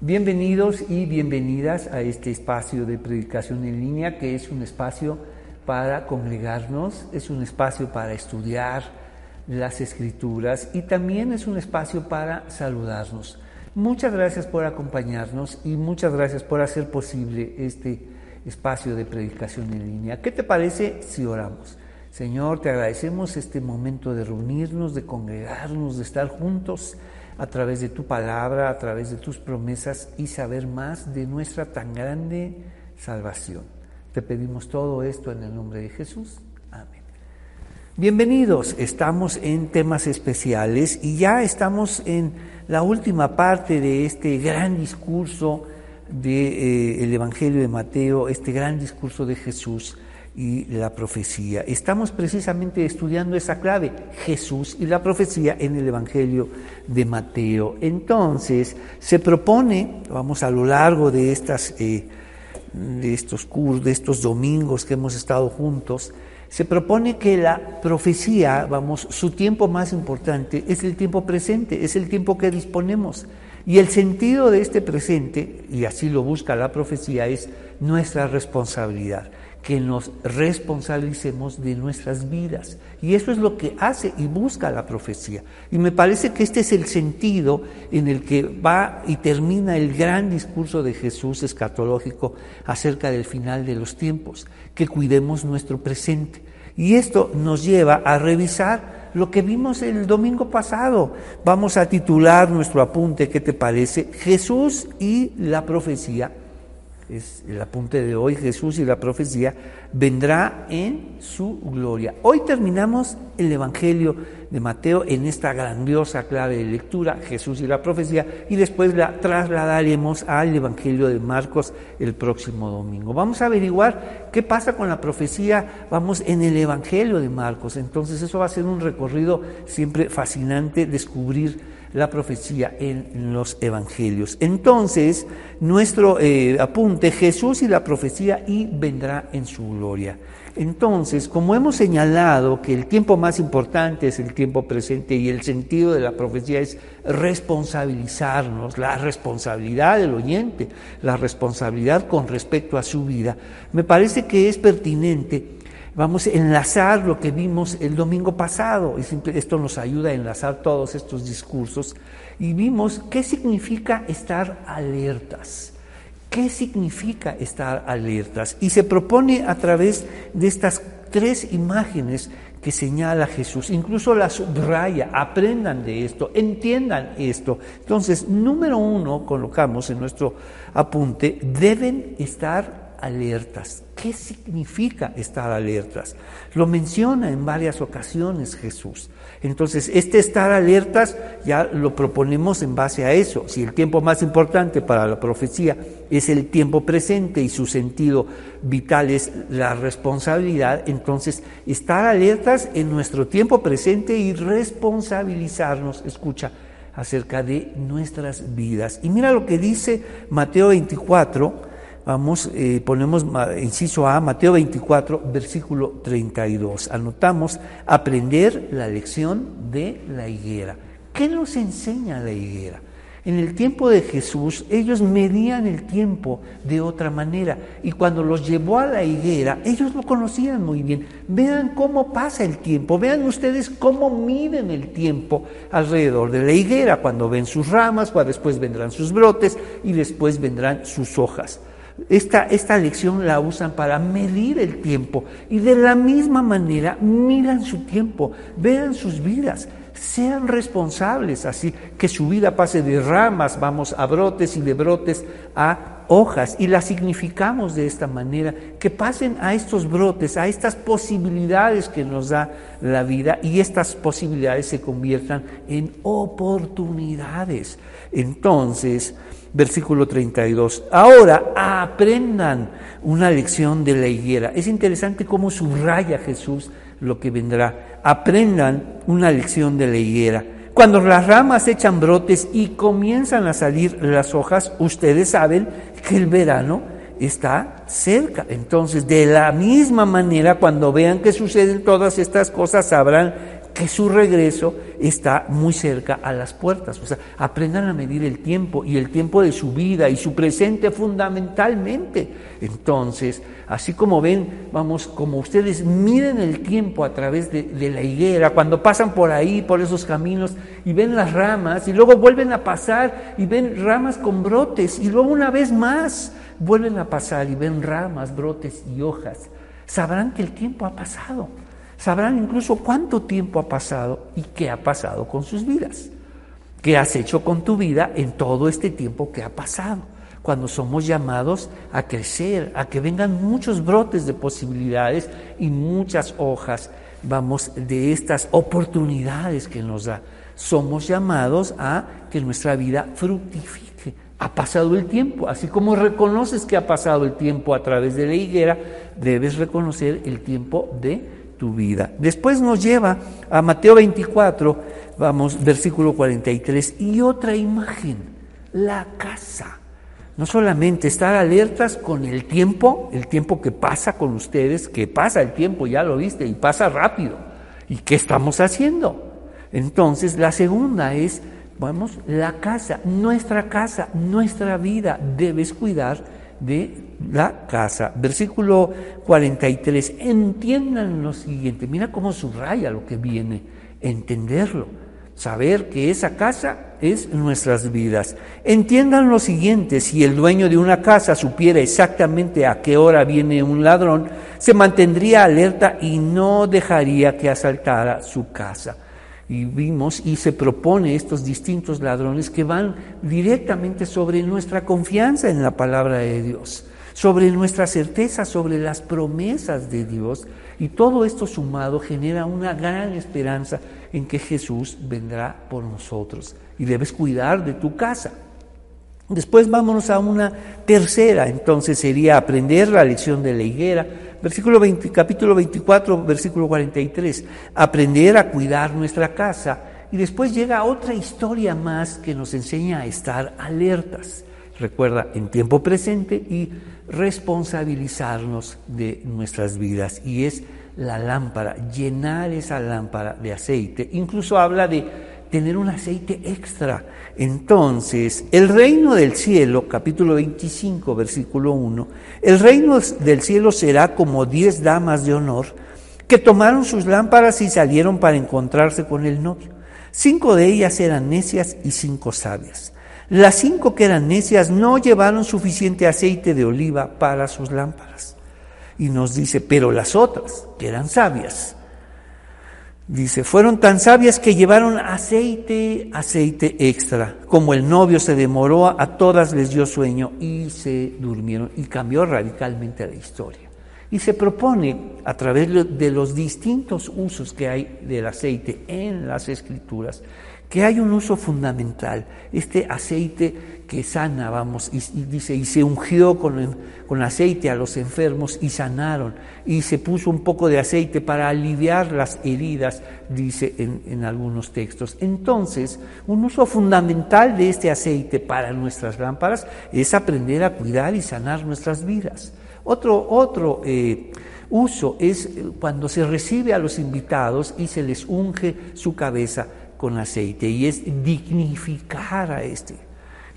Bienvenidos y bienvenidas a este espacio de predicación en línea, que es un espacio para congregarnos, es un espacio para estudiar las escrituras y también es un espacio para saludarnos. Muchas gracias por acompañarnos y muchas gracias por hacer posible este espacio de predicación en línea. ¿Qué te parece si oramos? Señor, te agradecemos este momento de reunirnos, de congregarnos, de estar juntos a través de tu palabra, a través de tus promesas y saber más de nuestra tan grande salvación. Te pedimos todo esto en el nombre de Jesús. Amén. Bienvenidos, estamos en temas especiales y ya estamos en la última parte de este gran discurso del de, eh, Evangelio de Mateo, este gran discurso de Jesús y la profecía. Estamos precisamente estudiando esa clave, Jesús y la profecía en el Evangelio de Mateo. Entonces, se propone, vamos a lo largo de, estas, eh, de estos cursos, de estos domingos que hemos estado juntos, se propone que la profecía, vamos, su tiempo más importante es el tiempo presente, es el tiempo que disponemos. Y el sentido de este presente, y así lo busca la profecía, es nuestra responsabilidad que nos responsabilicemos de nuestras vidas. Y eso es lo que hace y busca la profecía. Y me parece que este es el sentido en el que va y termina el gran discurso de Jesús escatológico acerca del final de los tiempos, que cuidemos nuestro presente. Y esto nos lleva a revisar lo que vimos el domingo pasado. Vamos a titular nuestro apunte, ¿qué te parece? Jesús y la profecía es el apunte de hoy, Jesús y la profecía, vendrá en su gloria. Hoy terminamos el Evangelio de Mateo en esta grandiosa clave de lectura, Jesús y la profecía, y después la trasladaremos al Evangelio de Marcos el próximo domingo. Vamos a averiguar qué pasa con la profecía, vamos en el Evangelio de Marcos, entonces eso va a ser un recorrido siempre fascinante, descubrir la profecía en los evangelios. Entonces, nuestro eh, apunte, Jesús y la profecía y vendrá en su gloria. Entonces, como hemos señalado que el tiempo más importante es el tiempo presente y el sentido de la profecía es responsabilizarnos, la responsabilidad del oyente, la responsabilidad con respecto a su vida, me parece que es pertinente Vamos a enlazar lo que vimos el domingo pasado, y esto nos ayuda a enlazar todos estos discursos, y vimos qué significa estar alertas. ¿Qué significa estar alertas? Y se propone a través de estas tres imágenes que señala Jesús, incluso la subraya, aprendan de esto, entiendan esto. Entonces, número uno, colocamos en nuestro apunte, deben estar alertas. ¿Qué significa estar alertas? Lo menciona en varias ocasiones Jesús. Entonces, este estar alertas ya lo proponemos en base a eso. Si el tiempo más importante para la profecía es el tiempo presente y su sentido vital es la responsabilidad, entonces estar alertas en nuestro tiempo presente y responsabilizarnos, escucha, acerca de nuestras vidas. Y mira lo que dice Mateo 24, Vamos, eh, ponemos inciso A, Mateo 24, versículo 32. Anotamos aprender la lección de la higuera. ¿Qué nos enseña la higuera? En el tiempo de Jesús, ellos medían el tiempo de otra manera. Y cuando los llevó a la higuera, ellos lo conocían muy bien. Vean cómo pasa el tiempo. Vean ustedes cómo miden el tiempo alrededor de la higuera. Cuando ven sus ramas, cuando después vendrán sus brotes y después vendrán sus hojas. Esta, esta lección la usan para medir el tiempo y de la misma manera miran su tiempo, vean sus vidas, sean responsables, así que su vida pase de ramas, vamos a brotes y de brotes a hojas y las significamos de esta manera, que pasen a estos brotes, a estas posibilidades que nos da la vida y estas posibilidades se conviertan en oportunidades. Entonces, versículo 32. Ahora aprendan una lección de la higuera. Es interesante cómo subraya Jesús lo que vendrá. Aprendan una lección de la higuera. Cuando las ramas echan brotes y comienzan a salir las hojas, ustedes saben que el verano está cerca. Entonces, de la misma manera, cuando vean que suceden todas estas cosas, sabrán que su regreso está muy cerca a las puertas. O sea, aprendan a medir el tiempo y el tiempo de su vida y su presente fundamentalmente. Entonces, así como ven, vamos, como ustedes miden el tiempo a través de, de la higuera, cuando pasan por ahí, por esos caminos, y ven las ramas, y luego vuelven a pasar y ven ramas con brotes, y luego una vez más vuelven a pasar y ven ramas, brotes y hojas sabrán que el tiempo ha pasado, sabrán incluso cuánto tiempo ha pasado y qué ha pasado con sus vidas, qué has hecho con tu vida en todo este tiempo que ha pasado, cuando somos llamados a crecer, a que vengan muchos brotes de posibilidades y muchas hojas, vamos, de estas oportunidades que nos da. Somos llamados a que nuestra vida fructifique ha pasado el tiempo. Así como reconoces que ha pasado el tiempo a través de la higuera, debes reconocer el tiempo de tu vida. Después nos lleva a Mateo 24, vamos, versículo 43, y otra imagen, la casa. No solamente estar alertas con el tiempo, el tiempo que pasa con ustedes, que pasa el tiempo, ya lo viste, y pasa rápido. ¿Y qué estamos haciendo? Entonces, la segunda es Vamos, la casa, nuestra casa, nuestra vida, debes cuidar de la casa. Versículo 43, entiendan lo siguiente, mira cómo subraya lo que viene, entenderlo, saber que esa casa es nuestras vidas. Entiendan lo siguiente, si el dueño de una casa supiera exactamente a qué hora viene un ladrón, se mantendría alerta y no dejaría que asaltara su casa y vimos y se propone estos distintos ladrones que van directamente sobre nuestra confianza en la palabra de Dios, sobre nuestra certeza, sobre las promesas de Dios. Y todo esto sumado genera una gran esperanza en que Jesús vendrá por nosotros. Y debes cuidar de tu casa. Después vámonos a una tercera, entonces sería aprender la lección de la higuera, versículo 20, capítulo 24, versículo 43, aprender a cuidar nuestra casa. Y después llega otra historia más que nos enseña a estar alertas. Recuerda, en tiempo presente y responsabilizarnos de nuestras vidas. Y es la lámpara, llenar esa lámpara de aceite. Incluso habla de tener un aceite extra. Entonces, el reino del cielo, capítulo 25, versículo 1, el reino del cielo será como diez damas de honor que tomaron sus lámparas y salieron para encontrarse con el novio. Cinco de ellas eran necias y cinco sabias. Las cinco que eran necias no llevaron suficiente aceite de oliva para sus lámparas. Y nos dice, pero las otras, que eran sabias, Dice, fueron tan sabias que llevaron aceite, aceite extra. Como el novio se demoró, a todas les dio sueño y se durmieron. Y cambió radicalmente la historia. Y se propone, a través de los distintos usos que hay del aceite en las escrituras, que hay un uso fundamental. Este aceite que sana, vamos, y, dice, y se ungió con, con, aceite a los enfermos y sanaron, y se puso un poco de aceite para aliviar las heridas, dice en, algunos textos. Entonces, un uso fundamental de este aceite para nuestras lámparas es aprender a cuidar y sanar nuestras vidas. Otro, otro eh, uso es cuando se recibe a los invitados y se les unge su cabeza con aceite, y es dignificar a este.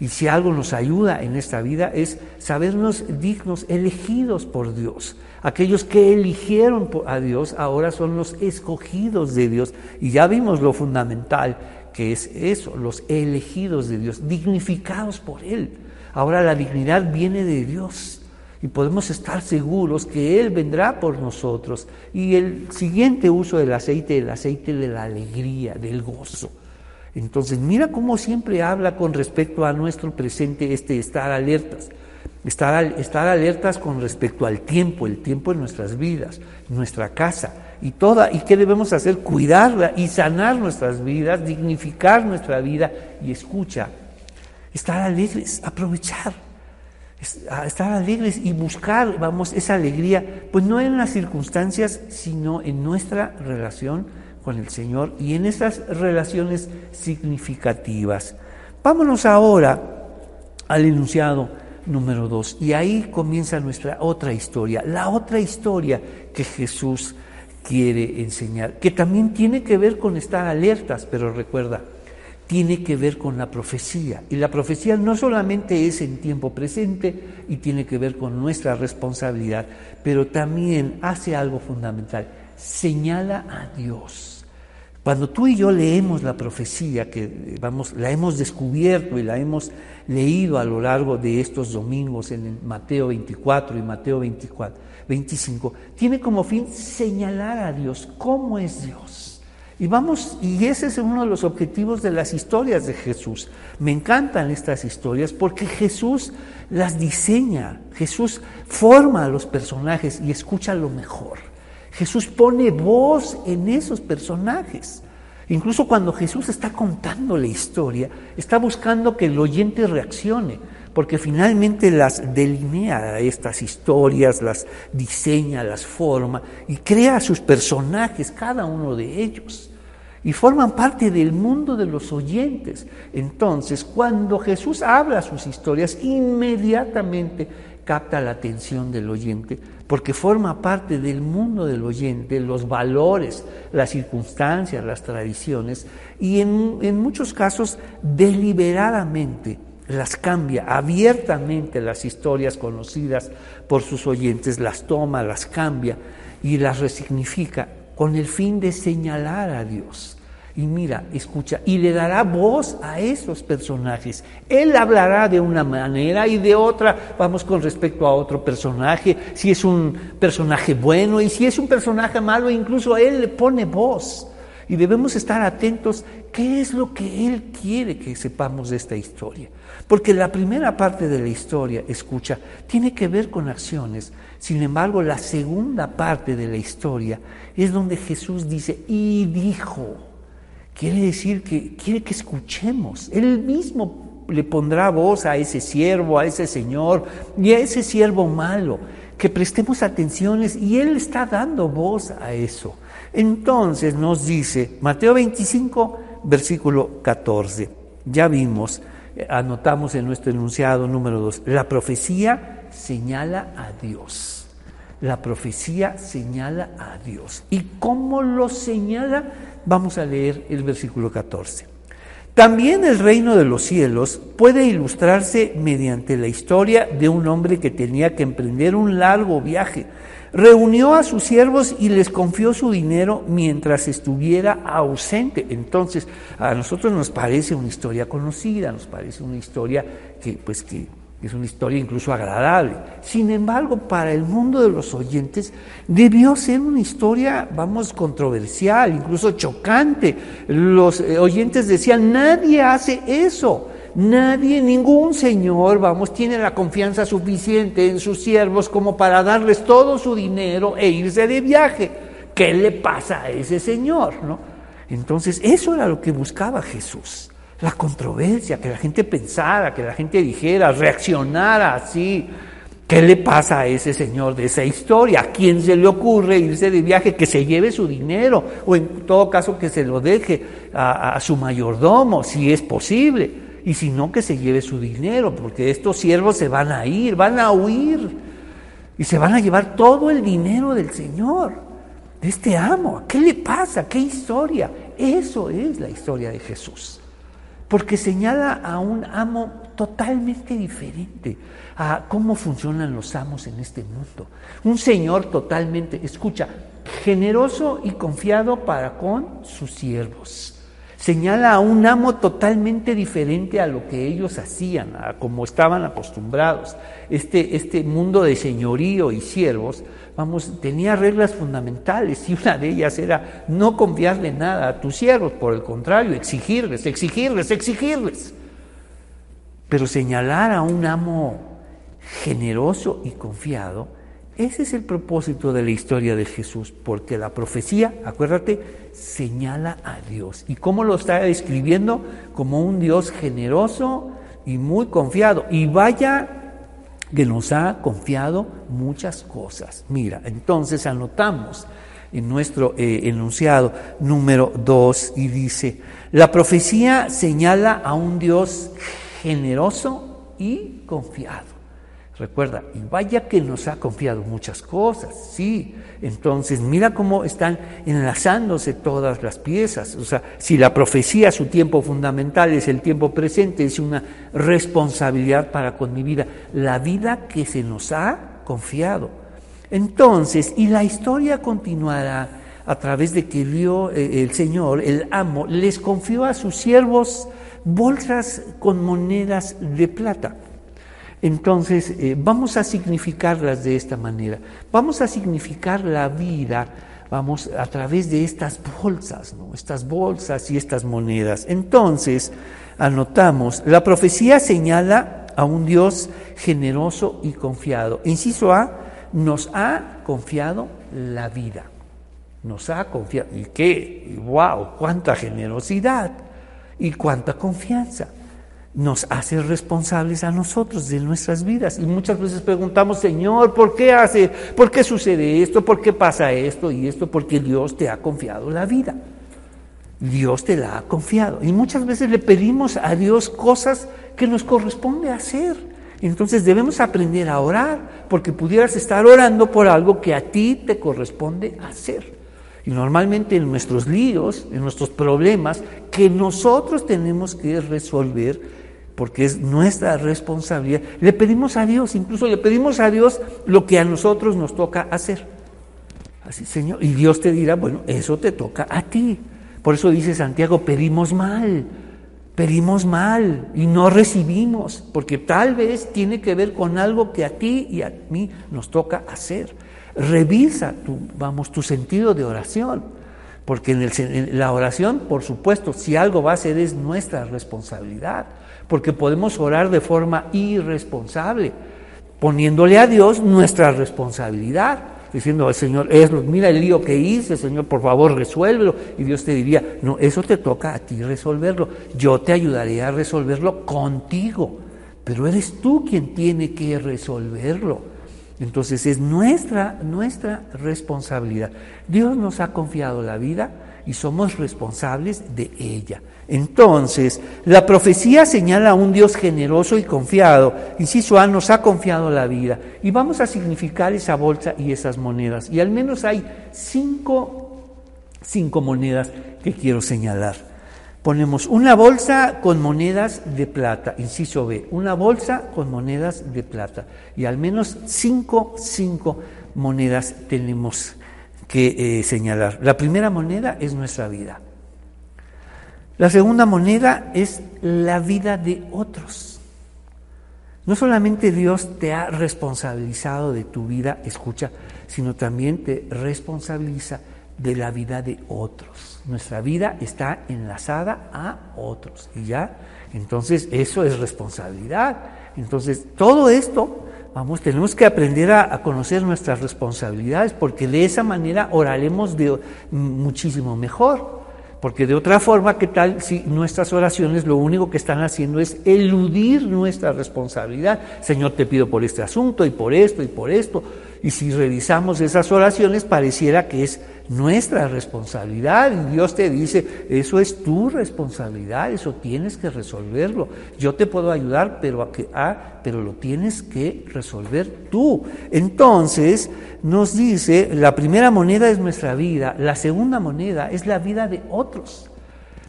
Y si algo nos ayuda en esta vida es sabernos dignos, elegidos por Dios. Aquellos que eligieron a Dios ahora son los escogidos de Dios. Y ya vimos lo fundamental que es eso, los elegidos de Dios, dignificados por Él. Ahora la dignidad viene de Dios y podemos estar seguros que Él vendrá por nosotros. Y el siguiente uso del aceite, el aceite de la alegría, del gozo. Entonces, mira cómo siempre habla con respecto a nuestro presente este estar alertas. Estar, estar alertas con respecto al tiempo, el tiempo en nuestras vidas, nuestra casa y toda, y qué debemos hacer, cuidarla y sanar nuestras vidas, dignificar nuestra vida y escucha, estar alegres, aprovechar, estar alegres y buscar, vamos, esa alegría, pues no en las circunstancias, sino en nuestra relación con el Señor y en esas relaciones significativas. Vámonos ahora al enunciado número dos y ahí comienza nuestra otra historia, la otra historia que Jesús quiere enseñar, que también tiene que ver con estar alertas, pero recuerda, tiene que ver con la profecía. Y la profecía no solamente es en tiempo presente y tiene que ver con nuestra responsabilidad, pero también hace algo fundamental, señala a Dios. Cuando tú y yo leemos la profecía, que vamos, la hemos descubierto y la hemos leído a lo largo de estos domingos en Mateo 24 y Mateo 24, 25, tiene como fin señalar a Dios, cómo es Dios. Y vamos, y ese es uno de los objetivos de las historias de Jesús. Me encantan estas historias porque Jesús las diseña, Jesús forma a los personajes y escucha lo mejor. Jesús pone voz en esos personajes. Incluso cuando Jesús está contando la historia, está buscando que el oyente reaccione, porque finalmente las delinea estas historias, las diseña, las forma y crea sus personajes, cada uno de ellos y forman parte del mundo de los oyentes. Entonces, cuando Jesús habla sus historias, inmediatamente capta la atención del oyente, porque forma parte del mundo del oyente, los valores, las circunstancias, las tradiciones, y en, en muchos casos deliberadamente las cambia, abiertamente las historias conocidas por sus oyentes, las toma, las cambia y las resignifica con el fin de señalar a Dios. Y mira, escucha, y le dará voz a esos personajes. Él hablará de una manera y de otra, vamos con respecto a otro personaje, si es un personaje bueno y si es un personaje malo, incluso Él le pone voz. Y debemos estar atentos qué es lo que Él quiere que sepamos de esta historia. Porque la primera parte de la historia, escucha, tiene que ver con acciones. Sin embargo, la segunda parte de la historia es donde Jesús dice, y dijo, quiere decir que quiere que escuchemos. Él mismo le pondrá voz a ese siervo, a ese señor y a ese siervo malo, que prestemos atenciones y Él está dando voz a eso. Entonces nos dice Mateo 25, versículo 14, ya vimos, anotamos en nuestro enunciado número 2, la profecía señala a Dios. La profecía señala a Dios. ¿Y cómo lo señala? Vamos a leer el versículo 14. También el reino de los cielos puede ilustrarse mediante la historia de un hombre que tenía que emprender un largo viaje. Reunió a sus siervos y les confió su dinero mientras estuviera ausente. Entonces, a nosotros nos parece una historia conocida, nos parece una historia que, pues, que es una historia incluso agradable. Sin embargo, para el mundo de los oyentes debió ser una historia, vamos, controversial, incluso chocante. Los eh, oyentes decían, nadie hace eso. Nadie, ningún señor, vamos, tiene la confianza suficiente en sus siervos como para darles todo su dinero e irse de viaje. ¿Qué le pasa a ese señor? ¿no? Entonces, eso era lo que buscaba Jesús la controversia, que la gente pensara, que la gente dijera, reaccionara así. ¿Qué le pasa a ese señor de esa historia? ¿A quién se le ocurre irse de viaje que se lleve su dinero? O en todo caso que se lo deje a, su mayordomo, si es posible. Y si no, que se lleve su dinero, porque estos siervos se van a ir, van a huir. Y se van a llevar todo el dinero del Señor, de este amo. ¿Qué le pasa? ¿Qué historia? Eso es la historia de Jesús porque señala a un amo totalmente diferente a cómo funcionan los amos en este mundo. Un señor totalmente, escucha, generoso y confiado para con sus siervos. Señala a un amo totalmente diferente a lo que ellos hacían, a como estaban acostumbrados. Este, este mundo de señorío y siervos vamos, tenía reglas fundamentales y una de ellas era no confiarle nada a tus siervos, por el contrario, exigirles, exigirles, exigirles. Pero señalar a un amo generoso y confiado, ese es el propósito de la historia de Jesús, porque la profecía, acuérdate, señala a Dios. ¿Y cómo lo está describiendo? Como un Dios generoso y muy confiado. Y vaya que nos ha confiado muchas cosas. Mira, entonces anotamos en nuestro eh, enunciado número 2 y dice, la profecía señala a un Dios generoso y confiado. Recuerda, y vaya que nos ha confiado muchas cosas, sí. Entonces, mira cómo están enlazándose todas las piezas. O sea, si la profecía, su tiempo fundamental es el tiempo presente, es una responsabilidad para con mi vida, la vida que se nos ha confiado. Entonces, y la historia continuará a través de que vio eh, el Señor, el amo, les confió a sus siervos bolsas con monedas de plata. Entonces, eh, vamos a significarlas de esta manera. Vamos a significar la vida, vamos, a través de estas bolsas, ¿no? Estas bolsas y estas monedas. Entonces, anotamos, la profecía señala a un Dios generoso y confiado. Inciso A, nos ha confiado la vida. Nos ha confiado. ¿Y qué? ¡Wow! ¡Cuánta generosidad! Y cuánta confianza nos hace responsables a nosotros de nuestras vidas. Y muchas veces preguntamos, Señor, ¿por qué hace? ¿Por qué sucede esto? ¿Por qué pasa esto y esto? Porque Dios te ha confiado la vida. Dios te la ha confiado. Y muchas veces le pedimos a Dios cosas que nos corresponde hacer. Entonces debemos aprender a orar, porque pudieras estar orando por algo que a ti te corresponde hacer. Y normalmente en nuestros líos, en nuestros problemas, que nosotros tenemos que resolver, porque es nuestra responsabilidad. Le pedimos a Dios, incluso le pedimos a Dios lo que a nosotros nos toca hacer. Así, Señor, y Dios te dirá, bueno, eso te toca a ti. Por eso dice Santiago, pedimos mal, pedimos mal y no recibimos, porque tal vez tiene que ver con algo que a ti y a mí nos toca hacer. Revisa tu, vamos, tu sentido de oración, porque en, en la oración, por supuesto, si algo va a ser es nuestra responsabilidad porque podemos orar de forma irresponsable, poniéndole a Dios nuestra responsabilidad, diciendo al Señor, es, mira el lío que hice, Señor, por favor resuélvelo. Y Dios te diría, no, eso te toca a ti resolverlo, yo te ayudaré a resolverlo contigo, pero eres tú quien tiene que resolverlo. Entonces es nuestra, nuestra responsabilidad. Dios nos ha confiado la vida y somos responsables de ella. Entonces, la profecía señala a un Dios generoso y confiado. Inciso A nos ha confiado la vida. Y vamos a significar esa bolsa y esas monedas. Y al menos hay cinco, cinco monedas que quiero señalar. Ponemos una bolsa con monedas de plata, inciso B, una bolsa con monedas de plata. Y al menos cinco, cinco monedas tenemos que eh, señalar. La primera moneda es nuestra vida. La segunda moneda es la vida de otros. No solamente Dios te ha responsabilizado de tu vida, escucha, sino también te responsabiliza de la vida de otros. Nuestra vida está enlazada a otros y ya, entonces eso es responsabilidad. Entonces, todo esto, vamos, tenemos que aprender a, a conocer nuestras responsabilidades porque de esa manera oraremos de muchísimo mejor. Porque de otra forma, ¿qué tal si nuestras oraciones lo único que están haciendo es eludir nuestra responsabilidad? Señor, te pido por este asunto y por esto y por esto. Y si revisamos esas oraciones, pareciera que es nuestra responsabilidad y Dios te dice, eso es tu responsabilidad, eso tienes que resolverlo. Yo te puedo ayudar, pero, a que, ah, pero lo tienes que resolver tú. Entonces nos dice, la primera moneda es nuestra vida, la segunda moneda es la vida de otros.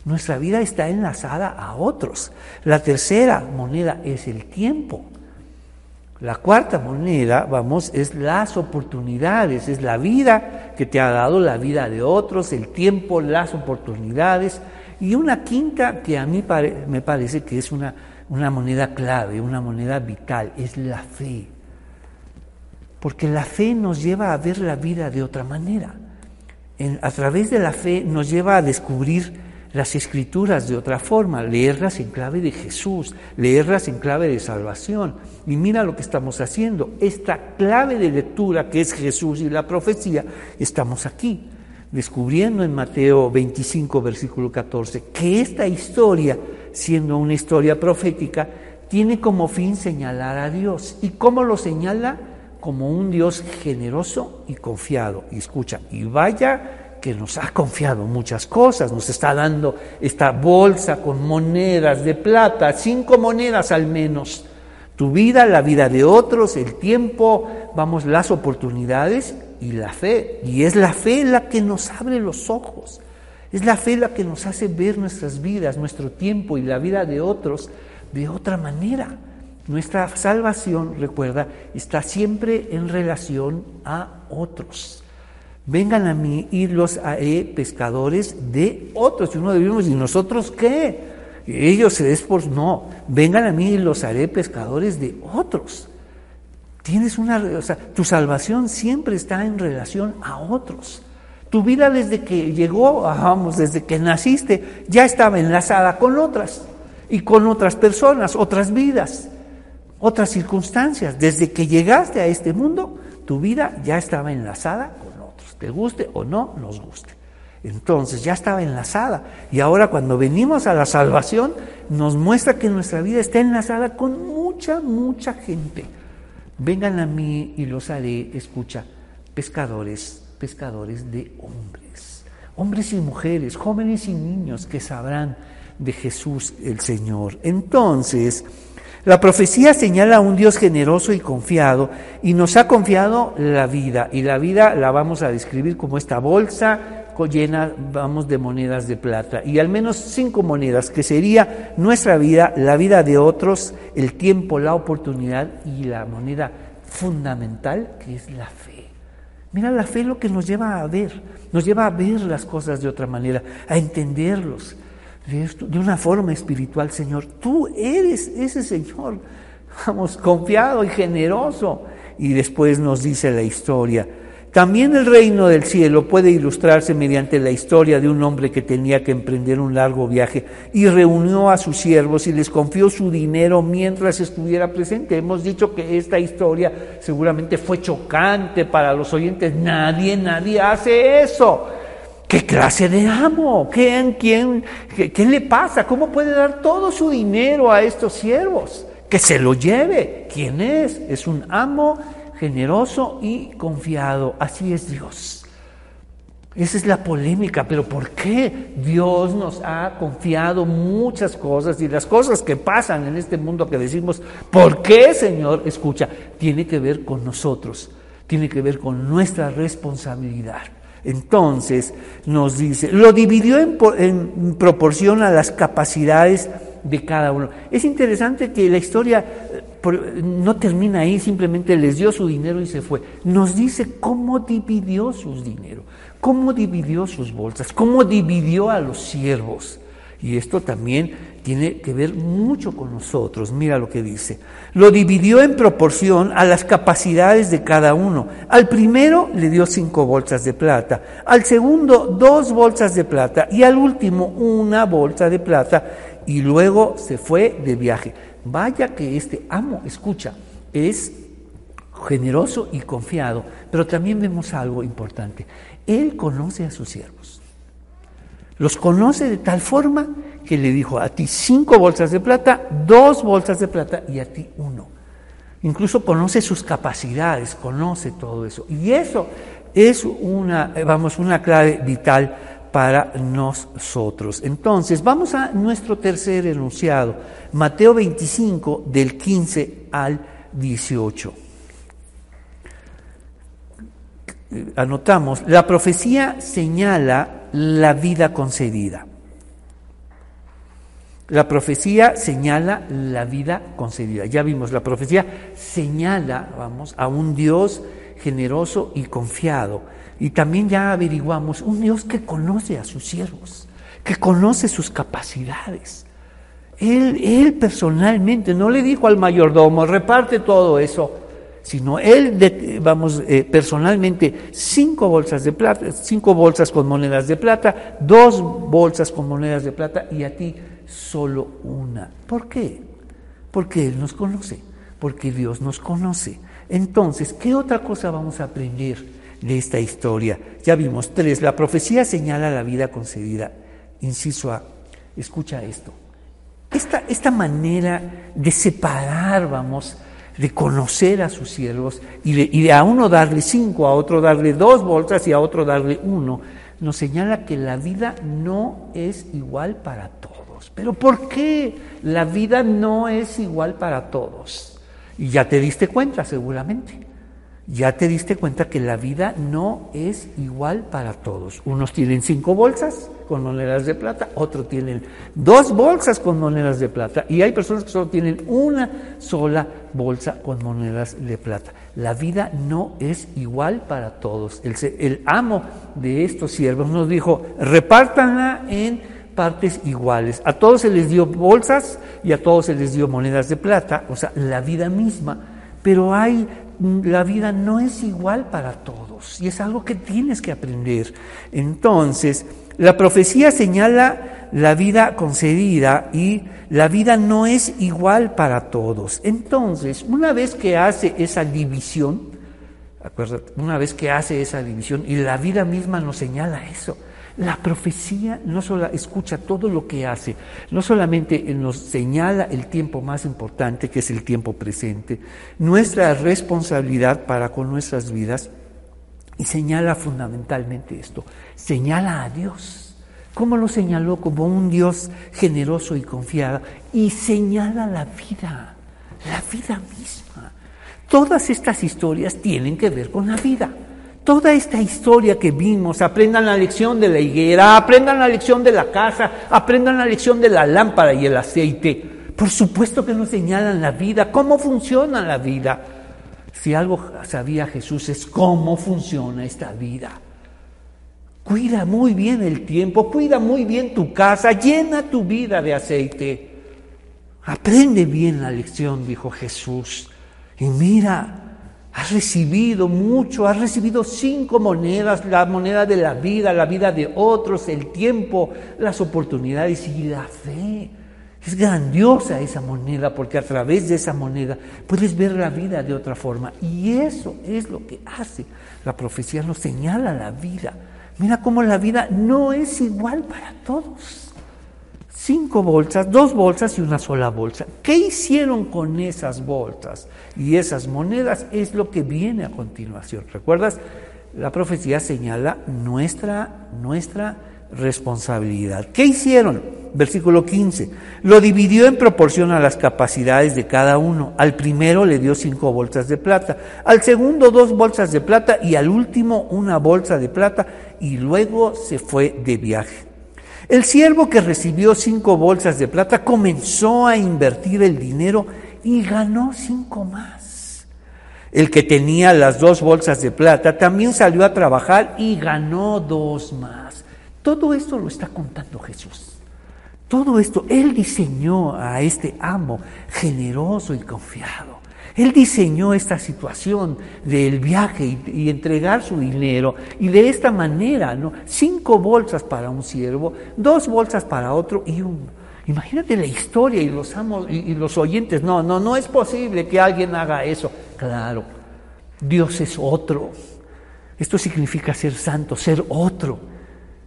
Nuestra vida está enlazada a otros. La tercera moneda es el tiempo. La cuarta moneda, vamos, es las oportunidades, es la vida que te ha dado, la vida de otros, el tiempo, las oportunidades. Y una quinta que a mí me parece que es una, una moneda clave, una moneda vital, es la fe. Porque la fe nos lleva a ver la vida de otra manera. a través de la fe nos lleva a descubrir las escrituras de otra forma, leerlas en clave de Jesús, leerlas en clave de salvación. Y mira lo que estamos haciendo. Esta clave de lectura que es Jesús y la profecía, estamos aquí, descubriendo en Mateo 25, versículo 14, que esta historia, siendo una historia profética, tiene como fin señalar a Dios. ¿Y cómo lo señala? Como un Dios generoso y confiado. Y escucha, y vaya que nos ha confiado muchas cosas, nos está dando esta bolsa con monedas de plata, cinco monedas al menos. Tu vida, la vida de otros, el tiempo, vamos, las oportunidades y la fe. Y es la fe la que nos abre los ojos. Es la fe la que nos hace ver nuestras vidas, nuestro tiempo y la vida de otros de otra manera. Nuestra salvación, recuerda, está siempre en relación a otros. Vengan a mí y los haré pescadores de otros. Y uno debemos, ¿y nosotros qué? Ellos es por no. Vengan a mí y los haré pescadores de otros. Tienes una, o sea, tu salvación siempre está en relación a otros. Tu vida desde que llegó, vamos, desde que naciste, ya estaba enlazada con otras y con otras personas, otras vidas, otras circunstancias. Desde que llegaste a este mundo, tu vida ya estaba enlazada te guste o no nos guste. Entonces ya estaba enlazada. Y ahora cuando venimos a la salvación, nos muestra que nuestra vida está enlazada con mucha, mucha gente. Vengan a mí y los haré, escucha, pescadores, pescadores de hombres. Hombres y mujeres, jóvenes y niños que sabrán de Jesús el Señor. Entonces, la profecía señala a un Dios generoso y confiado y nos ha confiado la vida. Y la vida la vamos a describir como esta bolsa llena, vamos, de monedas de plata. Y al menos cinco monedas, que sería nuestra vida, la vida de otros, el tiempo, la oportunidad y la moneda fundamental, que es la fe. Mira, la fe lo que nos lleva a ver, nos lleva a ver las cosas de otra manera, a entenderlos de una forma espiritual, Señor. Tú eres ese Señor, vamos, confiado y generoso. Y después nos dice la historia. También el reino del cielo puede ilustrarse mediante la historia de un hombre que tenía que emprender un largo viaje y reunió a sus siervos y les confió su dinero mientras estuviera presente. Hemos dicho que esta historia seguramente fue chocante para los oyentes. Nadie, nadie hace eso. ¿Qué clase de amo? ¿Quién, qué, le pasa? ¿Cómo puede dar todo su dinero a estos siervos? Que se lo lleve. ¿Quién es? Es un amo generoso y confiado. Así es Dios. Esa es la polémica, pero ¿por qué Dios nos ha confiado muchas cosas y las cosas que pasan en este mundo que decimos, ¿por qué Señor? Escucha, tiene que ver con nosotros, tiene que ver con nuestra responsabilidad. Entonces nos dice, lo dividió en, proporción a las capacidades de cada uno. Es interesante que la historia eh, no termina ahí, simplemente les dio su dinero y se fue. Nos dice cómo dividió sus dinero, cómo dividió sus bolsas, cómo dividió a los siervos. Y esto también tiene que ver mucho con nosotros. Mira lo que dice. Lo dividió en proporción a las capacidades de cada uno. Al primero le dio cinco bolsas de plata, al segundo dos bolsas de plata y al último una bolsa de plata y luego se fue de viaje. Vaya que este amo, escucha, es generoso y confiado, pero también vemos algo importante. Él conoce a sus siervos. Los conoce de tal forma que le dijo a ti cinco bolsas de plata, dos bolsas de plata y a ti uno. Incluso conoce sus capacidades, conoce todo eso. Y eso es una, vamos, una clave vital para nosotros. Entonces, vamos a nuestro tercer enunciado, Mateo 25, del 15 al 18. Anotamos, la profecía señala la vida concedida. La profecía señala la vida concedida. Ya vimos, la profecía señala, vamos, a un Dios generoso y confiado. Y también ya averiguamos, un Dios que conoce a sus siervos, que conoce sus capacidades. Él, él personalmente no le dijo al mayordomo, reparte todo eso, sino él, vamos, eh, personalmente, cinco bolsas de plata, cinco bolsas con monedas de plata, dos bolsas con monedas de plata y a ti solo una. ¿Por qué? Porque Él nos conoce, porque Dios nos conoce. Entonces, ¿qué otra cosa vamos a aprender de esta historia? Ya vimos tres. La profecía señala la vida concedida. Inciso A, escucha esto. Esta, esta manera de separar, vamos, de conocer a sus siervos y de, a uno darle cinco, a otro darle dos bolsas y a otro darle uno, nos señala que la vida no es igual para todos. Pero ¿por qué la vida no es igual para todos? Y ya te diste cuenta seguramente. Ya te diste cuenta que la vida no es igual para todos. Unos tienen cinco bolsas con monedas de plata, otros tienen dos bolsas con monedas de plata y hay personas que solo tienen una sola bolsa con monedas de plata. La vida no es igual para todos. El, el amo de estos siervos nos dijo, repártanla en partes iguales. A todos se les dio bolsas y a todos se les dio monedas de plata, o sea, la vida misma. Pero hay, la vida no es igual para todos y es algo que tienes que aprender. Entonces, la profecía señala la vida concedida y la vida no es igual para todos. Entonces, una vez que hace esa división, acuérdate, una vez que hace esa división y la vida misma nos señala eso, la profecía no solo escucha todo lo que hace, no solamente nos señala el tiempo más importante, que es el tiempo presente, nuestra responsabilidad para con nuestras vidas, y señala fundamentalmente esto, señala a Dios. ¿Cómo lo señaló? Como un Dios generoso y confiado, y señala la vida, la vida misma. Todas estas historias tienen que ver con la vida. Toda esta historia que vimos, aprendan la lección de la higuera, aprendan la lección de la casa, aprendan la lección de la lámpara y el aceite. Por supuesto que nos señalan la vida, cómo funciona la vida. Si algo sabía Jesús es cómo funciona esta vida. Cuida muy bien el tiempo, cuida muy bien tu casa, llena tu vida de aceite. Aprende bien la lección, dijo Jesús. Y mira, Has recibido mucho, has recibido cinco monedas, la moneda de la vida, la vida de otros, el tiempo, las oportunidades y la fe. Es grandiosa esa moneda porque a través de esa moneda puedes ver la vida de otra forma. Y eso es lo que hace. La profecía nos señala la vida. Mira cómo la vida no es igual para todos cinco bolsas, dos bolsas y una sola bolsa. ¿Qué hicieron con esas bolsas y esas monedas? Es lo que viene a continuación. ¿Recuerdas? La profecía señala nuestra, nuestra responsabilidad. ¿Qué hicieron? Versículo 15. Lo dividió en proporción a las capacidades de cada uno. Al primero le dio cinco bolsas de plata, al segundo dos bolsas de plata y al último una bolsa de plata y luego se fue de viaje. El siervo que recibió cinco bolsas de plata comenzó a invertir el dinero y ganó cinco más. El que tenía las dos bolsas de plata también salió a trabajar y ganó dos más. Todo esto lo está contando Jesús. Todo esto, Él diseñó a este amo generoso y confiado. Él diseñó esta situación del viaje y, entregar su dinero y de esta manera, ¿no? Cinco bolsas para un siervo, dos bolsas para otro y uno. Imagínate la historia y los amos y, los oyentes. No, no, no es posible que alguien haga eso. Claro, Dios es otro. Esto significa ser santo, ser otro.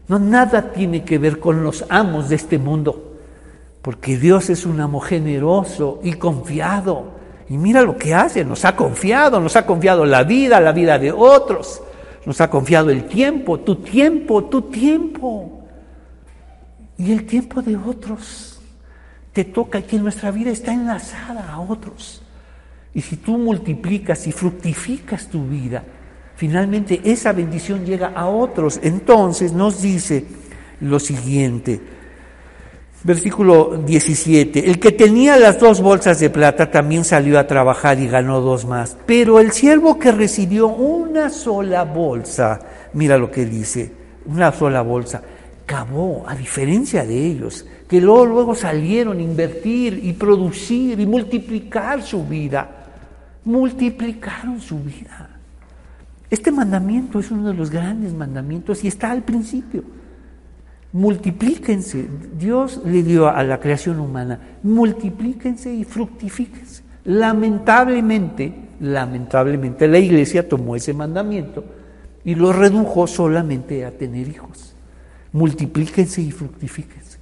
No nada tiene que ver con los amos de este mundo, porque Dios es un amo generoso y confiado. Y mira lo que hace, nos ha confiado, nos ha confiado la vida, la vida de otros, nos ha confiado el tiempo, tu tiempo, tu tiempo. Y el tiempo de otros te toca que nuestra vida está enlazada a otros. Y si tú multiplicas y fructificas tu vida, finalmente esa bendición llega a otros. Entonces nos dice lo siguiente, Versículo 17. El que tenía las dos bolsas de plata también salió a trabajar y ganó dos más. Pero el siervo que recibió una sola bolsa, mira lo que dice, una sola bolsa, cavó, a diferencia de ellos, que luego, luego salieron a invertir y producir y multiplicar su vida. Multiplicaron su vida. Este mandamiento es uno de los grandes mandamientos y está al principio multiplíquense. Dios le dio a la creación humana, multiplíquense y fructifíquense. Lamentablemente, lamentablemente la iglesia tomó ese mandamiento y lo redujo solamente a tener hijos. Multiplíquense y fructifíquense.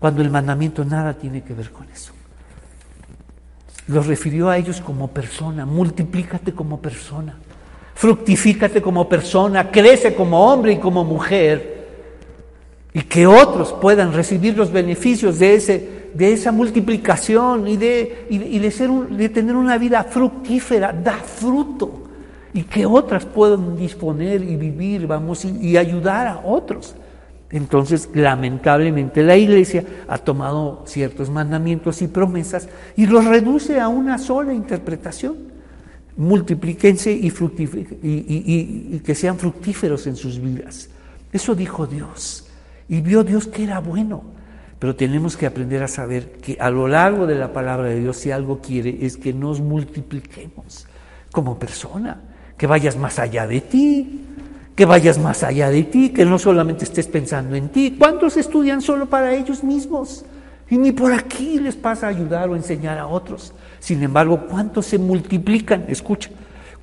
Cuando el mandamiento nada tiene que ver con eso. Los refirió a ellos como persona, multiplícate como persona, fructifícate como persona, crece como hombre y como mujer y que otros puedan recibir los beneficios de ese de esa multiplicación y de, y tener una vida fructífera, da fruto y que otras puedan disponer y vivir, vamos, y, ayudar a otros. Entonces, lamentablemente, la iglesia ha tomado ciertos mandamientos y promesas y los reduce a una sola interpretación. Multiplíquense y, y, y, que sean fructíferos en sus vidas. Eso dijo Dios. Y vio Dios que era bueno. Pero tenemos que aprender a saber que a lo largo de la palabra de Dios, si algo quiere, es que nos multipliquemos como persona que vayas más allá de ti, que vayas más allá de ti, que no solamente estés pensando en ti. ¿Cuántos estudian solo para ellos mismos? Y ni por aquí les pasa ayudar o enseñar a otros. Sin embargo, ¿cuántos se multiplican? Escucha,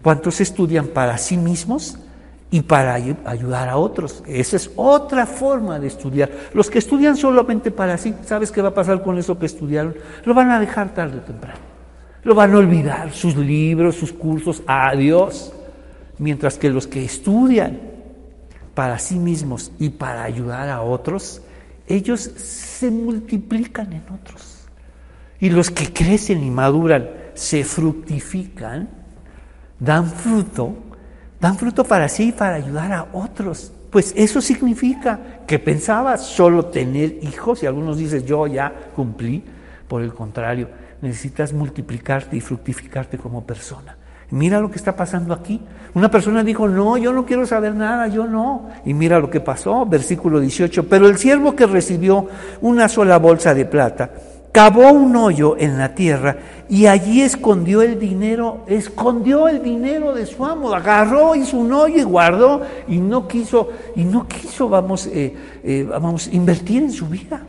¿cuántos estudian para sí mismos y para ayudar a otros? Esa es otra forma de estudiar. Los que estudian solamente para sí, ¿sabes qué va a pasar con eso que estudiaron? Lo van a dejar tarde o temprano. Lo van a olvidar, sus libros, sus cursos, adiós. Mientras que los que estudian para sí mismos y para ayudar a otros, ellos se multiplican en otros. Y los que crecen y maduran, se fructifican, dan fruto, dan fruto para sí y para ayudar a otros. Pues eso significa que pensabas solo tener hijos y algunos dicen yo ya cumplí. Por el contrario, necesitas multiplicarte y fructificarte como persona. Mira lo que está pasando aquí. Una persona dijo, no, yo no quiero saber nada, yo no. Y mira lo que pasó, versículo 18. Pero el siervo que recibió una sola bolsa de plata, cavó un hoyo en la tierra y allí escondió el dinero, escondió el dinero de su amo, agarró, hizo un hoyo y guardó y no quiso, y no quiso, vamos, eh, eh, vamos, invertir en su vida.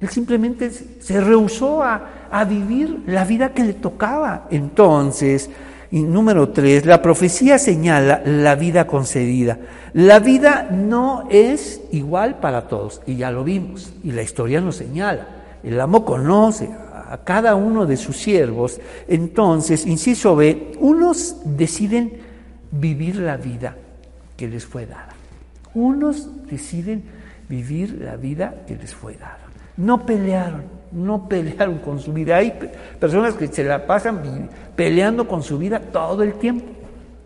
Él simplemente se rehusó a, a vivir la vida que le tocaba. Entonces, y número tres, la profecía señala la vida concedida. La vida no es igual para todos, y ya lo vimos, y la historia nos señala. El amo conoce a cada uno de sus siervos. Entonces, inciso B, unos deciden vivir la vida que les fue dada. Unos deciden vivir la vida que les fue dada. No pelearon, no pelearon con su vida. Hay personas que se la pasan peleando con su vida todo el tiempo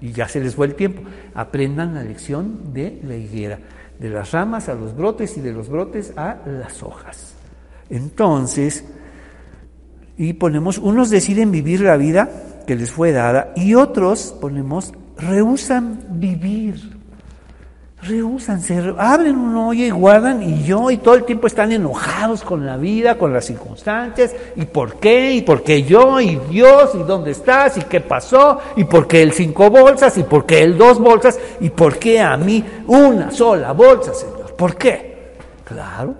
y ya se les fue el tiempo. Aprendan la lección de la higuera, de las ramas a los brotes y de los brotes a las hojas. Entonces, y ponemos, unos deciden vivir la vida que les fue dada y otros, ponemos, rehusan vivir Rehusan, se abren un hoyo y guardan y yo y todo el tiempo están enojados con la vida, con las circunstancias, y por qué, y por qué yo, y Dios, y dónde estás, y qué pasó, y por qué el cinco bolsas, y por qué el dos bolsas, y por qué a mí una sola bolsa, Señor. ¿Por qué? Claro,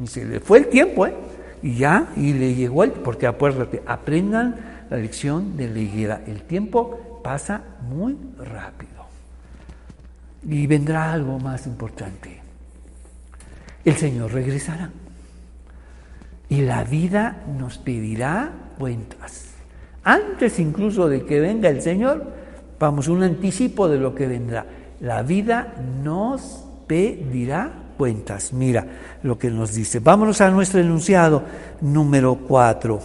y se le fue el tiempo, ¿eh? Y ya, y le llegó el, porque acuérdate, aprendan la lección de la higuera. El tiempo pasa muy rápido. Y vendrá algo más importante. El Señor regresará. Y la vida nos pedirá cuentas. Antes incluso de que venga el Señor, vamos, un anticipo de lo que vendrá. La vida nos pedirá cuentas. Mira lo que nos dice. Vámonos a nuestro enunciado número 4.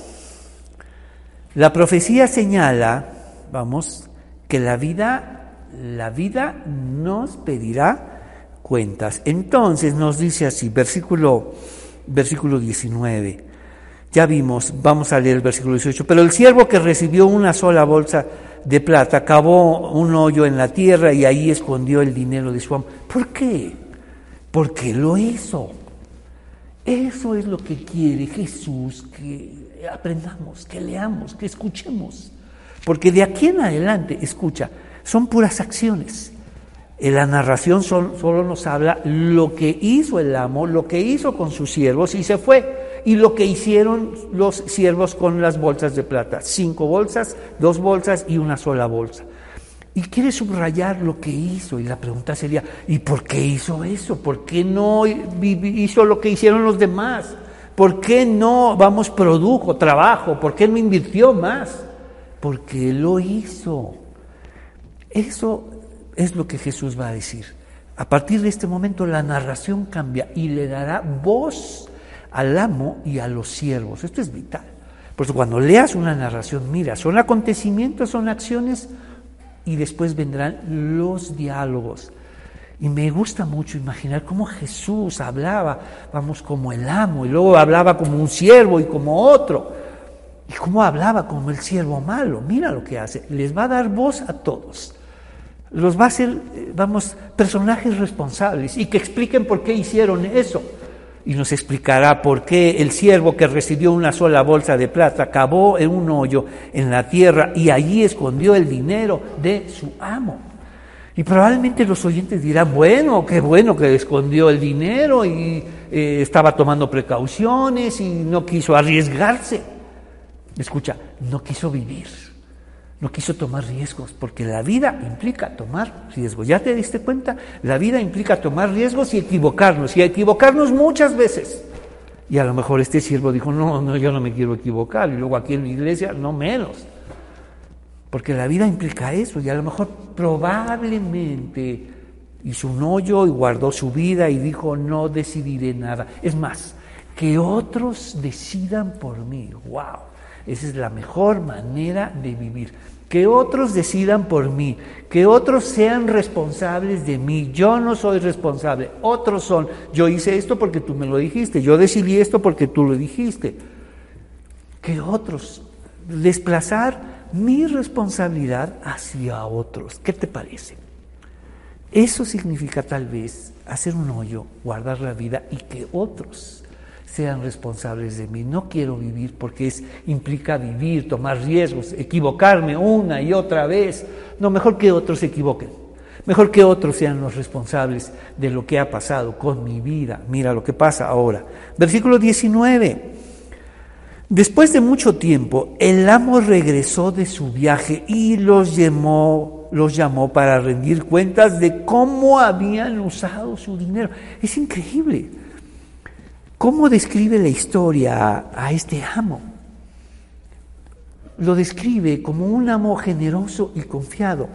La profecía señala, vamos, que la vida la vida nos pedirá cuentas. Entonces nos dice así, versículo, versículo 19. Ya vimos, vamos a leer el versículo 18. Pero el siervo que recibió una sola bolsa de plata cavó un hoyo en la tierra y ahí escondió el dinero de su amo. ¿Por qué? Porque lo hizo. Eso es lo que quiere Jesús, que aprendamos, que leamos, que escuchemos. Porque de aquí en adelante, escucha, son puras acciones. La narración solo, nos habla lo que hizo el amo, lo que hizo con sus siervos y se fue. Y lo que hicieron los siervos con las bolsas de plata. Cinco bolsas, dos bolsas y una sola bolsa. Y quiere subrayar lo que hizo. Y la pregunta sería, ¿y por qué hizo eso? ¿Por qué no hizo lo que hicieron los demás? ¿Por qué no, vamos, produjo trabajo? ¿Por qué no invirtió más? Porque lo hizo. Eso es lo que Jesús va a decir. A partir de este momento la narración cambia y le dará voz al amo y a los siervos. Esto es vital. Por eso cuando leas una narración, mira, son acontecimientos, son acciones y después vendrán los diálogos. Y me gusta mucho imaginar cómo Jesús hablaba, vamos, como el amo, y luego hablaba como un siervo y como otro. Y cómo hablaba como el siervo malo. Mira lo que hace. Les va a dar voz a todos. Los va a hacer, vamos, personajes responsables y que expliquen por qué hicieron eso y nos explicará por qué el siervo que recibió una sola bolsa de plata cavó en un hoyo en la tierra y allí escondió el dinero de su amo. Y probablemente los oyentes dirán, bueno, qué bueno que escondió el dinero y eh, estaba tomando precauciones y no quiso arriesgarse. Escucha, no quiso vivir no quiso tomar riesgos, porque la vida implica tomar riesgos. ¿Ya te diste cuenta? La vida implica tomar riesgos y equivocarnos, y equivocarnos muchas veces. Y a lo mejor este siervo dijo, no, no, yo no me quiero equivocar, y luego aquí en la iglesia, no menos. Porque la vida implica eso, y a lo mejor probablemente hizo un hoyo y guardó su vida y dijo, no decidiré nada. Es más, que otros decidan por mí. ¡Wow! Esa es la mejor manera de vivir que otros decidan por mí, que otros sean responsables de mí. Yo no soy responsable, otros son. Yo hice esto porque tú me lo dijiste, yo decidí esto porque tú lo dijiste. Que otros, desplazar mi responsabilidad hacia otros. ¿Qué te parece? Eso significa tal vez hacer un hoyo, guardar la vida y que otros sean responsables de mí. No quiero vivir porque es, implica vivir, tomar riesgos, equivocarme una y otra vez. No, mejor que otros se equivoquen. Mejor que otros sean los responsables de lo que ha pasado con mi vida. Mira lo que pasa ahora. Versículo 19. Después de mucho tiempo, el amo regresó de su viaje y los llamó, los llamó para rendir cuentas de cómo habían usado su dinero. Es increíble. ¿Cómo describe la historia a, este amo? Lo describe como un amo generoso y confiado.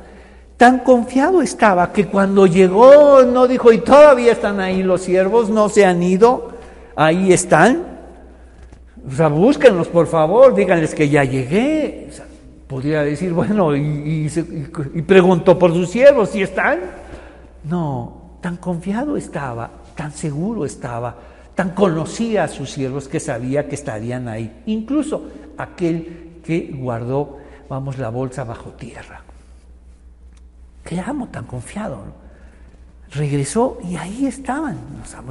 Tan confiado estaba que cuando llegó no dijo, y todavía están ahí los siervos, no se han ido, ahí están. O sea, búsquenlos por favor, díganles que ya llegué. podría decir, bueno, y, preguntó por sus siervos, si están? No, tan confiado estaba, tan seguro estaba Tan conocía a sus siervos que sabía que estarían ahí. Incluso aquel que guardó, vamos, la bolsa bajo tierra. Qué amo tan confiado. Regresó y ahí estaban.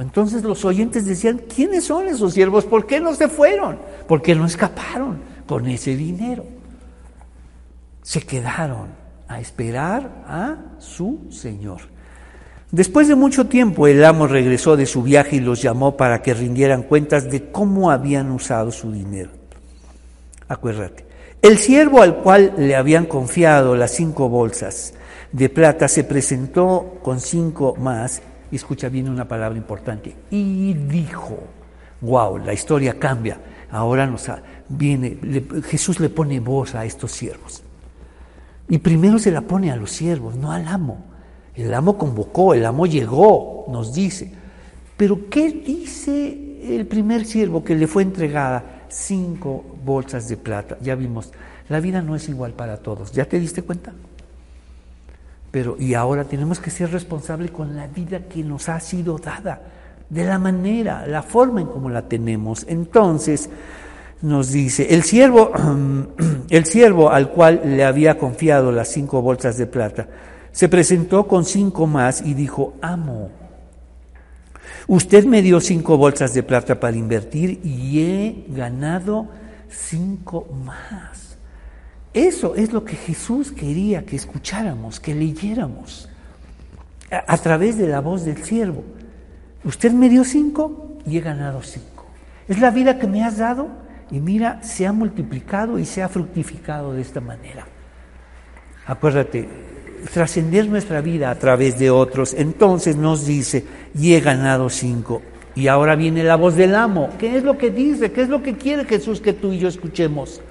Entonces los oyentes decían, ¿quiénes son esos siervos? ¿Por qué no se fueron? ¿Por qué no escaparon con ese dinero? Se quedaron a esperar a su Señor. Después de mucho tiempo el amo regresó de su viaje y los llamó para que rindieran cuentas de cómo habían usado su dinero. Acuérdate, el siervo al cual le habían confiado las cinco bolsas de plata se presentó con cinco más, y escucha bien una palabra importante, y dijo, wow, la historia cambia, ahora nos viene, Jesús le pone voz a estos siervos. Y primero se la pone a los siervos, no al amo. El amo convocó, el amo llegó, nos dice. Pero ¿qué dice el primer siervo que le fue entregada? Cinco bolsas de plata. Ya vimos, la vida no es igual para todos. ¿Ya te diste cuenta? Pero y ahora tenemos que ser responsables con la vida que nos ha sido dada, de la manera, la forma en cómo la tenemos. Entonces nos dice, el siervo, el siervo al cual le había confiado las cinco bolsas de plata, se presentó con cinco más y dijo, amo, usted me dio cinco bolsas de plata para invertir y he ganado cinco más. Eso es lo que Jesús quería que escucháramos, que leyéramos a, través de la voz del siervo. Usted me dio cinco y he ganado cinco. Es la vida que me has dado y mira, se ha multiplicado y se ha fructificado de esta manera. Acuérdate, trascender nuestra vida a través de otros. Entonces nos dice, y he ganado cinco. Y ahora viene la voz del amo. ¿Qué es lo que dice? ¿Qué es lo que quiere Jesús que tú y yo escuchemos?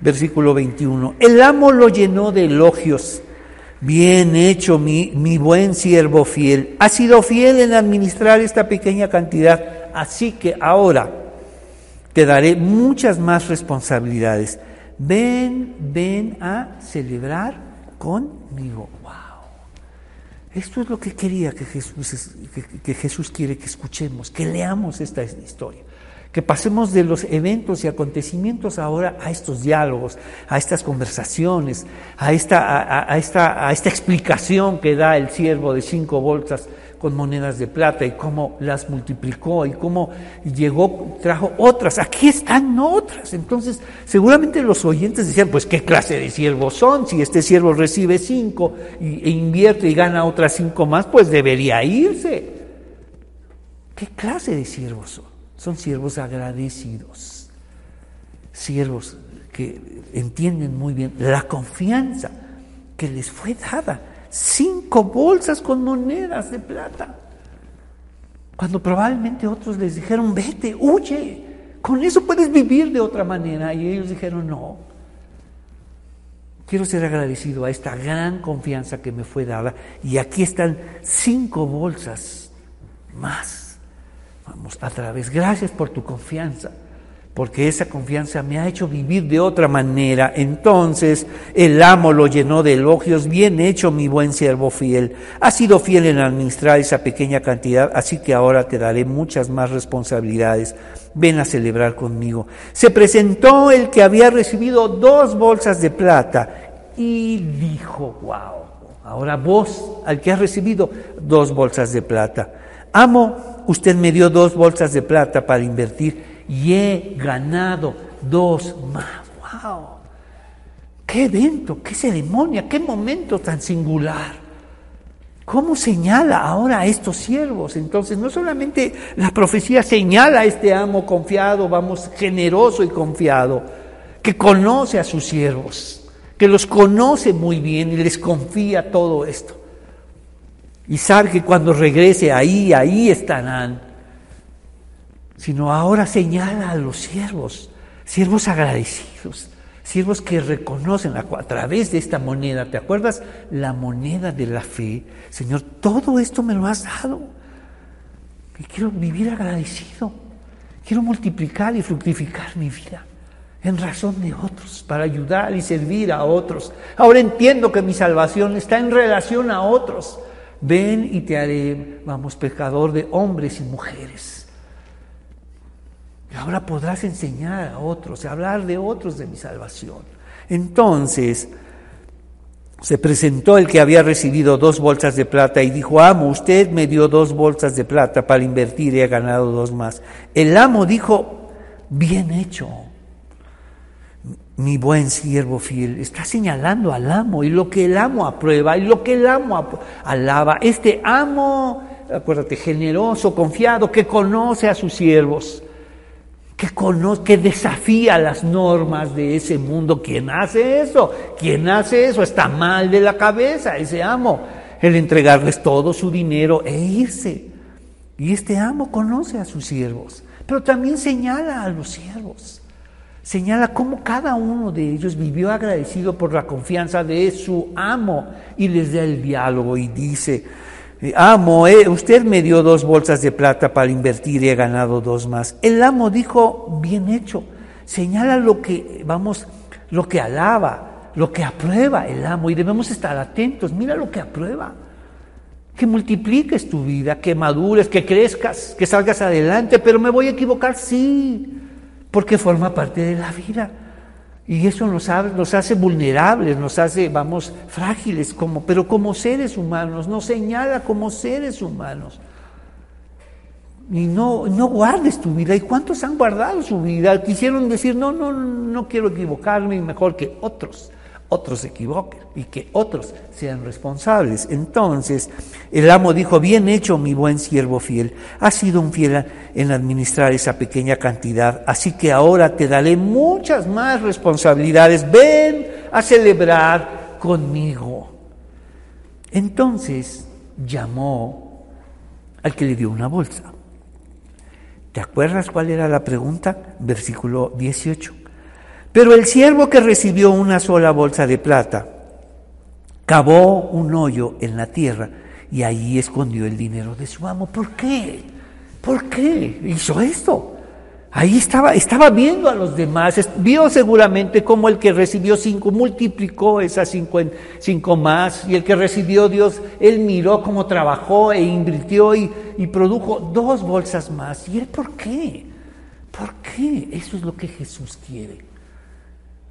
Versículo 21. El amo lo llenó de elogios. Bien hecho, mi, mi buen siervo fiel. Ha sido fiel en administrar esta pequeña cantidad. así que ahora te daré muchas más responsabilidades. Ven, ven a celebrar conmigo. Wow. Esto es lo que quería que Jesús, que Jesús quiere que escuchemos, que leamos esta historia que pasemos de los eventos y acontecimientos ahora a estos diálogos, a estas conversaciones, a esta, a, esta, a esta explicación que da el siervo de cinco bolsas con monedas de plata y cómo las multiplicó y cómo llegó, trajo otras. Aquí están otras. Entonces, seguramente los oyentes decían, pues, ¿qué clase de siervos son? Si este siervo recibe cinco e invierte y gana otras cinco más, pues debería irse. ¿Qué clase de siervos son? Son siervos agradecidos, siervos que entienden muy bien la confianza que les fue dada. Cinco bolsas con monedas de plata. Cuando probablemente otros les dijeron, vete, huye, con eso puedes vivir de otra manera. Y ellos dijeron, no, quiero ser agradecido a esta gran confianza que me fue dada. Y aquí están cinco bolsas más Vamos a través. Gracias por tu confianza, porque esa confianza me ha hecho vivir de otra manera. Entonces el amo lo llenó de elogios. Bien hecho, mi buen siervo fiel. Has sido fiel en administrar esa pequeña cantidad, así que ahora te daré muchas más responsabilidades. Ven a celebrar conmigo. Se presentó el que había recibido dos bolsas de plata y dijo, wow, ahora vos, al que has recibido dos bolsas de plata, amo, usted me dio dos bolsas de plata para invertir y he ganado dos más. ¡Wow! ¡Qué evento! ¡Qué ceremonia! ¡Qué momento tan singular! ¿Cómo señala ahora a estos siervos? Entonces, no solamente la profecía señala a este amo confiado, vamos, generoso y confiado, que conoce a sus siervos, que los conoce muy bien y les confía todo esto y sabe que cuando regrese ahí, ahí estarán, sino ahora señala a los siervos, siervos agradecidos, siervos que reconocen a, través de esta moneda, ¿te acuerdas? La moneda de la fe. Señor, todo esto me lo has dado. Y quiero vivir agradecido. Quiero multiplicar y fructificar mi vida en razón de otros, para ayudar y servir a otros. Ahora entiendo que mi salvación está en relación a otros ven y te haré, vamos, pecador de hombres y mujeres. Y ahora podrás enseñar a otros, hablar de otros de mi salvación. Entonces, se presentó el que había recibido dos bolsas de plata y dijo, amo, usted me dio dos bolsas de plata para invertir y ha ganado dos más. El amo dijo, bien hecho, mi buen siervo fiel, está señalando al amo y lo que el amo aprueba y lo que el amo alaba. Este amo, acuérdate, generoso, confiado, que conoce a sus siervos, que, conoce, que desafía las normas de ese mundo. ¿Quién hace eso? ¿Quién hace eso? Está mal de la cabeza ese amo, el entregarles todo su dinero e irse. Y este amo conoce a sus siervos, pero también señala a los siervos señala cómo cada uno de ellos vivió agradecido por la confianza de su amo y les da el diálogo y dice, amo, eh, usted me dio dos bolsas de plata para invertir y he ganado dos más. El amo dijo, bien hecho, señala lo que, vamos, lo que alaba, lo que aprueba el amo y debemos estar atentos, mira lo que aprueba. Que multipliques tu vida, que madures, que crezcas, que salgas adelante, pero me voy a equivocar, sí porque forma parte de la vida. Y eso nos, nos hace vulnerables, nos hace, vamos, frágiles, como, pero como seres humanos, nos señala como seres humanos. Y no, no guardes tu vida. ¿Y cuántos han guardado su vida? Quisieron decir, no, no, no quiero equivocarme, mejor que otros otros se equivoquen y que otros sean responsables. Entonces el amo dijo, bien hecho mi buen siervo fiel, has sido un fiel en administrar esa pequeña cantidad, así que ahora te daré muchas más responsabilidades, ven a celebrar conmigo. Entonces llamó al que le dio una bolsa. ¿Te acuerdas cuál era la pregunta? Versículo 18. Pero el siervo que recibió una sola bolsa de plata cavó un hoyo en la tierra y ahí escondió el dinero de su amo. ¿Por qué? ¿Por qué hizo esto? Ahí estaba, estaba viendo a los demás, vio seguramente cómo el que recibió cinco multiplicó esas cinco, cinco más, y el que recibió Dios, él miró cómo trabajó e invirtió y, y produjo dos bolsas más. ¿Y él por qué? ¿Por qué? Eso es lo que Jesús quiere.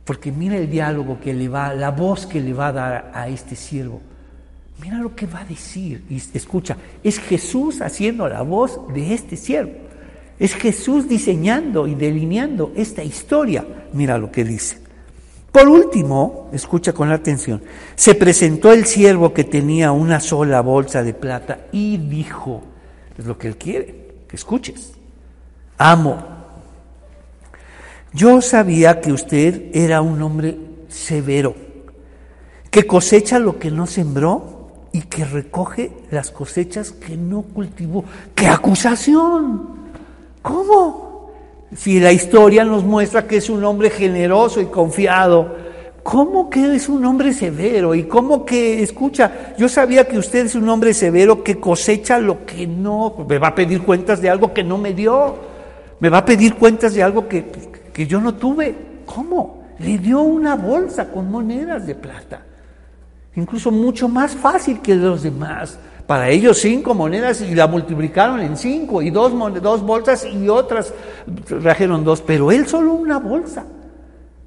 Porque mira el diálogo que le va, la voz que le va a dar a este siervo. Mira lo que va a decir. Y escucha, es Jesús haciendo la voz de este siervo. Es Jesús diseñando y delineando esta historia. Mira lo que dice. Por último, escucha con atención, se presentó el siervo que tenía una sola bolsa de plata y dijo, es lo que él quiere, que escuches, amo, yo sabía que usted era un hombre severo, que cosecha lo que no sembró y que recoge las cosechas que no cultivó. ¡Qué acusación! ¿Cómo? Si la historia nos muestra que es un hombre generoso y confiado, ¿cómo que es un hombre severo? Y cómo que, escucha, yo sabía que usted es un hombre severo que cosecha lo que no, me va a pedir cuentas de algo que no me dio, me va a pedir cuentas de algo que, que yo no tuve. ¿Cómo? Le dio una bolsa con monedas de plata, incluso mucho más fácil que los demás. Para ellos cinco monedas y la multiplicaron en cinco y dos, dos bolsas y otras trajeron dos, pero él solo una bolsa.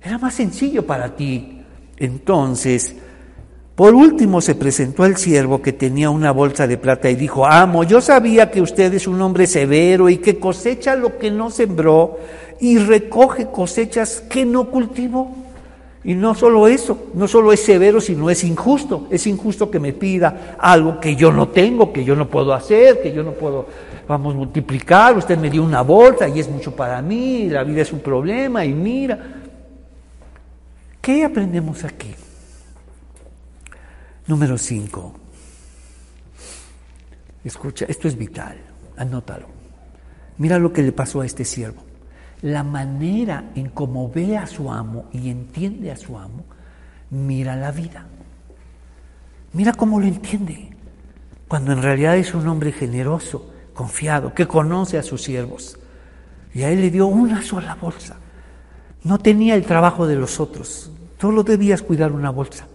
Era más sencillo para ti. Entonces, por último se presentó el siervo que tenía una bolsa de plata y dijo, amo, yo sabía que usted es un hombre severo y que cosecha lo que no sembró y recoge cosechas que no cultivó. Y no solo eso, no solo es severo, sino es injusto. Es injusto que me pida algo que yo no tengo, que yo no puedo hacer, que yo no puedo, vamos, multiplicar. Usted me dio una bolsa y es mucho para mí, la vida es un problema y mira. ¿Qué aprendemos aquí? Número 5. Escucha, esto es vital, anótalo. Mira lo que le pasó a este siervo la manera en cómo ve a su amo y entiende a su amo, mira la vida. Mira cómo lo entiende, cuando en realidad es un hombre generoso, confiado, que conoce a sus siervos. Y a él le dio una sola bolsa. No tenía el trabajo de los otros, solo debías cuidar una bolsa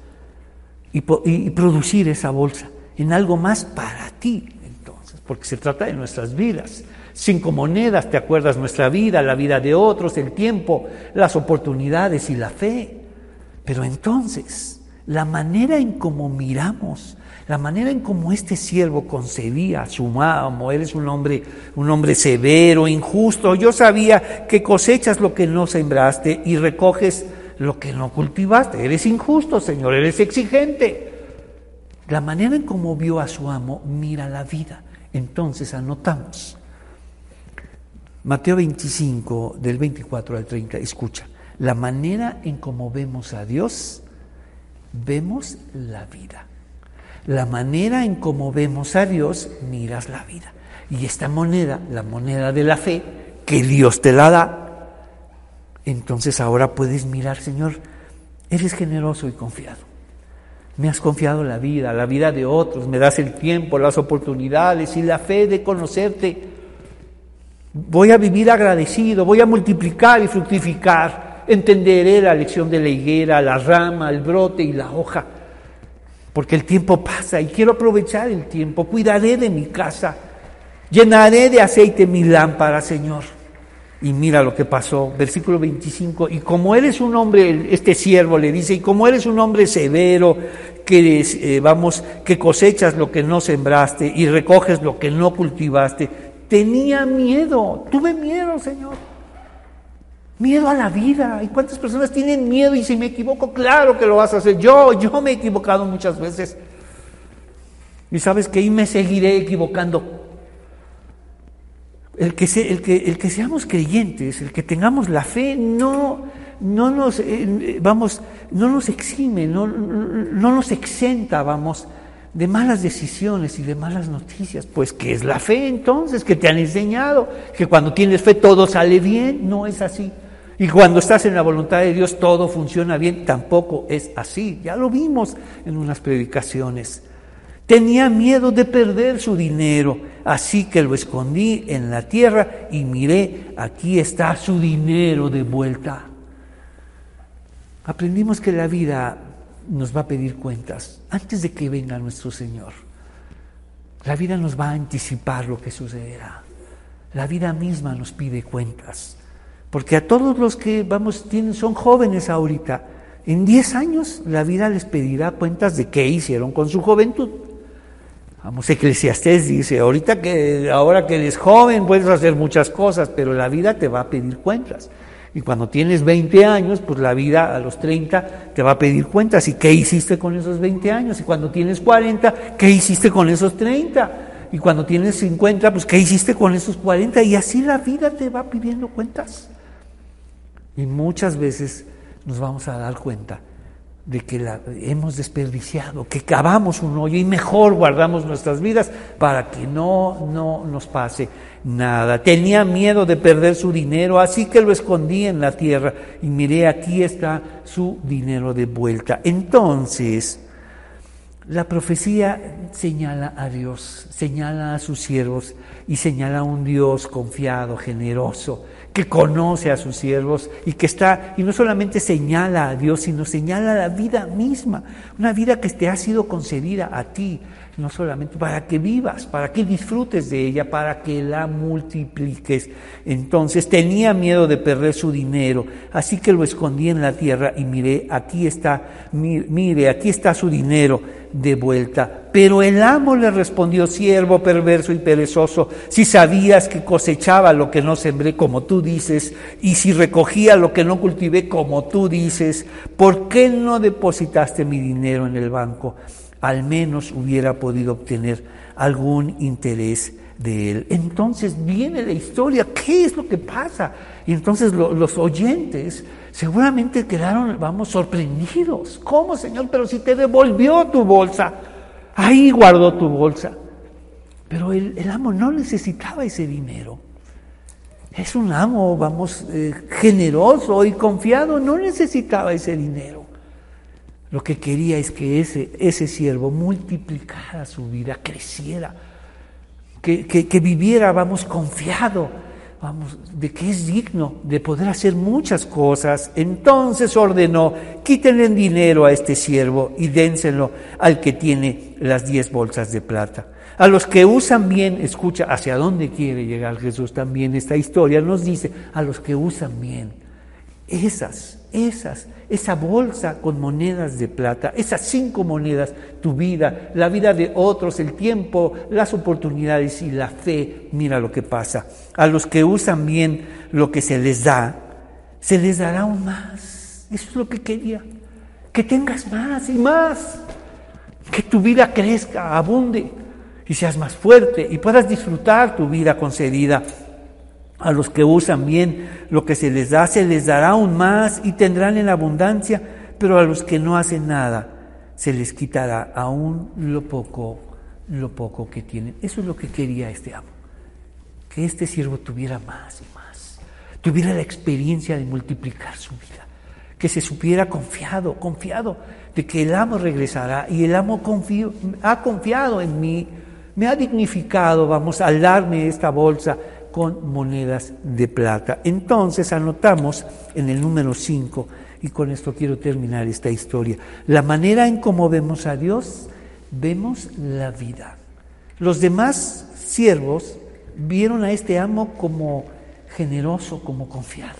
y, y producir esa bolsa en algo más para ti, entonces, porque se trata de nuestras vidas. Cinco monedas, ¿te acuerdas? Nuestra vida, la vida de otros, el tiempo, las oportunidades y la fe. Pero entonces, la manera en cómo miramos, la manera en cómo este siervo concebía a su amo, eres un hombre, un hombre severo, injusto. Yo sabía que cosechas lo que no sembraste y recoges lo que no cultivaste. Eres injusto, Señor, eres exigente. La manera en cómo vio a su amo, mira la vida. Entonces anotamos Mateo 25, del 24 al 30, escucha, la manera en cómo vemos a Dios, vemos la vida. La manera en cómo vemos a Dios, miras la vida. Y esta moneda, la moneda de la fe, que Dios te la da, entonces ahora puedes mirar, Señor, eres generoso y confiado. Me has confiado la vida, la vida de otros, me das el tiempo, las oportunidades y la fe de conocerte. Voy a vivir agradecido, voy a multiplicar y fructificar. Entenderé la lección de la higuera, la rama, el brote y la hoja. Porque el tiempo pasa y quiero aprovechar el tiempo. Cuidaré de mi casa. Llenaré de aceite mi lámpara, Señor. Y mira lo que pasó, versículo 25. Y como eres un hombre, este siervo le dice, y como eres un hombre severo, que eh, vamos, que cosechas lo que no sembraste y recoges lo que no cultivaste, Tenía miedo, tuve miedo, Señor. Miedo a la vida. ¿Y cuántas personas tienen miedo? Y si me equivoco, claro que lo vas a hacer. Yo, yo me he equivocado muchas veces. Y sabes que ahí me seguiré equivocando. El que, el, que, el que seamos creyentes, el que tengamos la fe, no, no nos, eh, vamos, no nos exime, no, no nos exenta, vamos, de malas decisiones y de malas noticias. Pues, ¿qué es la fe entonces? Que te han enseñado que cuando tienes fe todo sale bien. No es así. Y cuando estás en la voluntad de Dios todo funciona bien. Tampoco es así. Ya lo vimos en unas predicaciones. Tenía miedo de perder su dinero, así que lo escondí en la tierra y miré, aquí está su dinero de vuelta. Aprendimos que la vida nos va a pedir cuentas antes de que venga nuestro Señor. La vida nos va a anticipar lo que sucederá. La vida misma nos pide cuentas. Porque a todos los que vamos, tienen, son jóvenes ahorita, en 10 años la vida les pedirá cuentas de qué hicieron con su juventud. Vamos, Eclesiastés dice, ahorita que, ahora que eres joven puedes hacer muchas cosas, pero la vida te va a pedir cuentas. Y cuando tienes 20 años, pues la vida a los 30 te va a pedir cuentas. ¿Y qué hiciste con esos 20 años? Y cuando tienes 40, ¿qué hiciste con esos 30? Y cuando tienes 50, pues ¿qué hiciste con esos 40? Y así la vida te va pidiendo cuentas. Y muchas veces nos vamos a dar cuenta de que la hemos desperdiciado, que cavamos un hoyo y mejor guardamos nuestras vidas para que no, no nos pase nada. Tenía miedo de perder su dinero, así que lo escondí en la tierra y miré, aquí está su dinero de vuelta. Entonces, la profecía señala a Dios, señala a sus siervos y señala a un Dios confiado, generoso, que conoce a sus siervos y que está, y no solamente señala a Dios, sino señala la vida misma, una vida que te ha sido concedida a ti, no solamente para que vivas, para que disfrutes de ella, para que la multipliques. Entonces tenía miedo de perder su dinero, así que lo escondí en la tierra y miré, aquí está, mire, aquí está su dinero de vuelta. Pero el amo le respondió, siervo perverso y perezoso, si sabías que cosechaba lo que no sembré como tú dices, y si recogía lo que no cultivé como tú dices, ¿por qué no depositaste mi dinero en el banco? Al menos hubiera podido obtener algún interés de él. Entonces viene la historia, ¿qué es lo que pasa? Y entonces los oyentes seguramente quedaron, vamos, sorprendidos. ¿Cómo, Señor? Pero si te devolvió tu bolsa, ahí guardó tu bolsa. Pero el, amo no necesitaba ese dinero. Es un amo, vamos, eh, generoso y confiado, no necesitaba ese dinero. Lo que quería es que ese, ese siervo multiplicara su vida, creciera, que, que, viviera, vamos, confiado, vamos, de que es digno de poder hacer muchas cosas. Entonces ordenó, quítenle dinero a este siervo y dénselo al que tiene las diez bolsas de plata. A los que usan bien, escucha hacia dónde quiere llegar Jesús también. Esta historia nos dice, a los que usan bien, esas, esas esa bolsa con monedas de plata, esas cinco monedas, tu vida, la vida de otros, el tiempo, las oportunidades y la fe, mira lo que pasa. A los que usan bien lo que se les da, se les dará aún más. Eso es lo que quería. Que tengas más y más. Que tu vida crezca, abunde y seas más fuerte y puedas disfrutar tu vida concedida a los que usan bien lo que se les da, se les dará aún más y tendrán en abundancia, pero a los que no hacen nada, se les quitará aún lo poco, lo poco que tienen. Eso es lo que quería este amo, que este siervo tuviera más y más, tuviera la experiencia de multiplicar su vida, que se supiera confiado, confiado de que el amo regresará y el amo ha confiado en mí, me ha dignificado, vamos, al darme esta bolsa con monedas de plata. Entonces anotamos en el número 5, y con esto quiero terminar esta historia, la manera en cómo vemos a Dios, vemos la vida. Los demás siervos vieron a este amo como generoso, como confiado,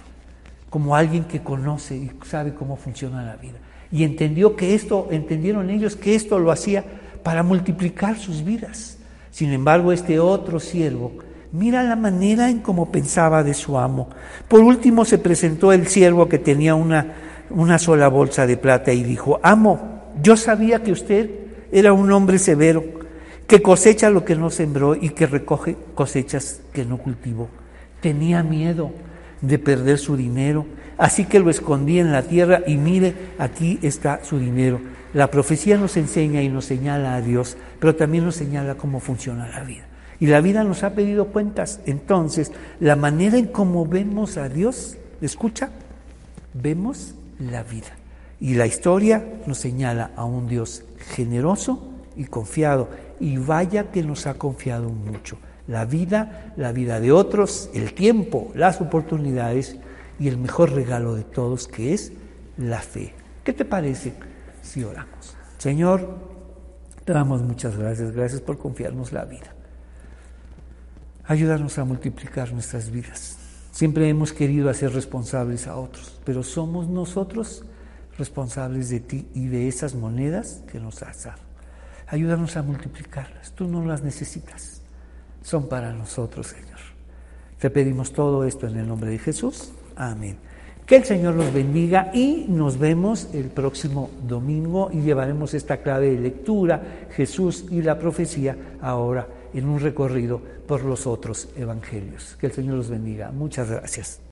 como alguien que conoce y sabe cómo funciona la vida. Y entendió que esto, entendieron ellos que esto lo hacía para multiplicar sus vidas. Sin embargo, este otro siervo Mira la manera en cómo pensaba de su amo. Por último se presentó el siervo que tenía una, una sola bolsa de plata y dijo, amo, yo sabía que usted era un hombre severo, que cosecha lo que no sembró y que recoge cosechas que no cultivó. Tenía miedo de perder su dinero, así que lo escondí en la tierra y mire, aquí está su dinero. La profecía nos enseña y nos señala a Dios, pero también nos señala cómo funciona la vida. Y la vida nos ha pedido cuentas. Entonces, la manera en cómo vemos a Dios, escucha, vemos la vida. Y la historia nos señala a un Dios generoso y confiado. Y vaya que nos ha confiado mucho. La vida, la vida de otros, el tiempo, las oportunidades y el mejor regalo de todos que es la fe. ¿Qué te parece si oramos? Señor, te damos muchas gracias. Gracias por confiarnos la vida. Ayúdanos a multiplicar nuestras vidas. Siempre hemos querido hacer responsables a otros, pero somos nosotros responsables de ti y de esas monedas que nos has dado. Ayúdanos a multiplicarlas. Tú no las necesitas. Son para nosotros, Señor. Te pedimos todo esto en el nombre de Jesús. Amén. Que el Señor los bendiga y nos vemos el próximo domingo y llevaremos esta clave de lectura, Jesús y la profecía, ahora en un recorrido por los otros evangelios. Que el Señor los bendiga. Muchas gracias.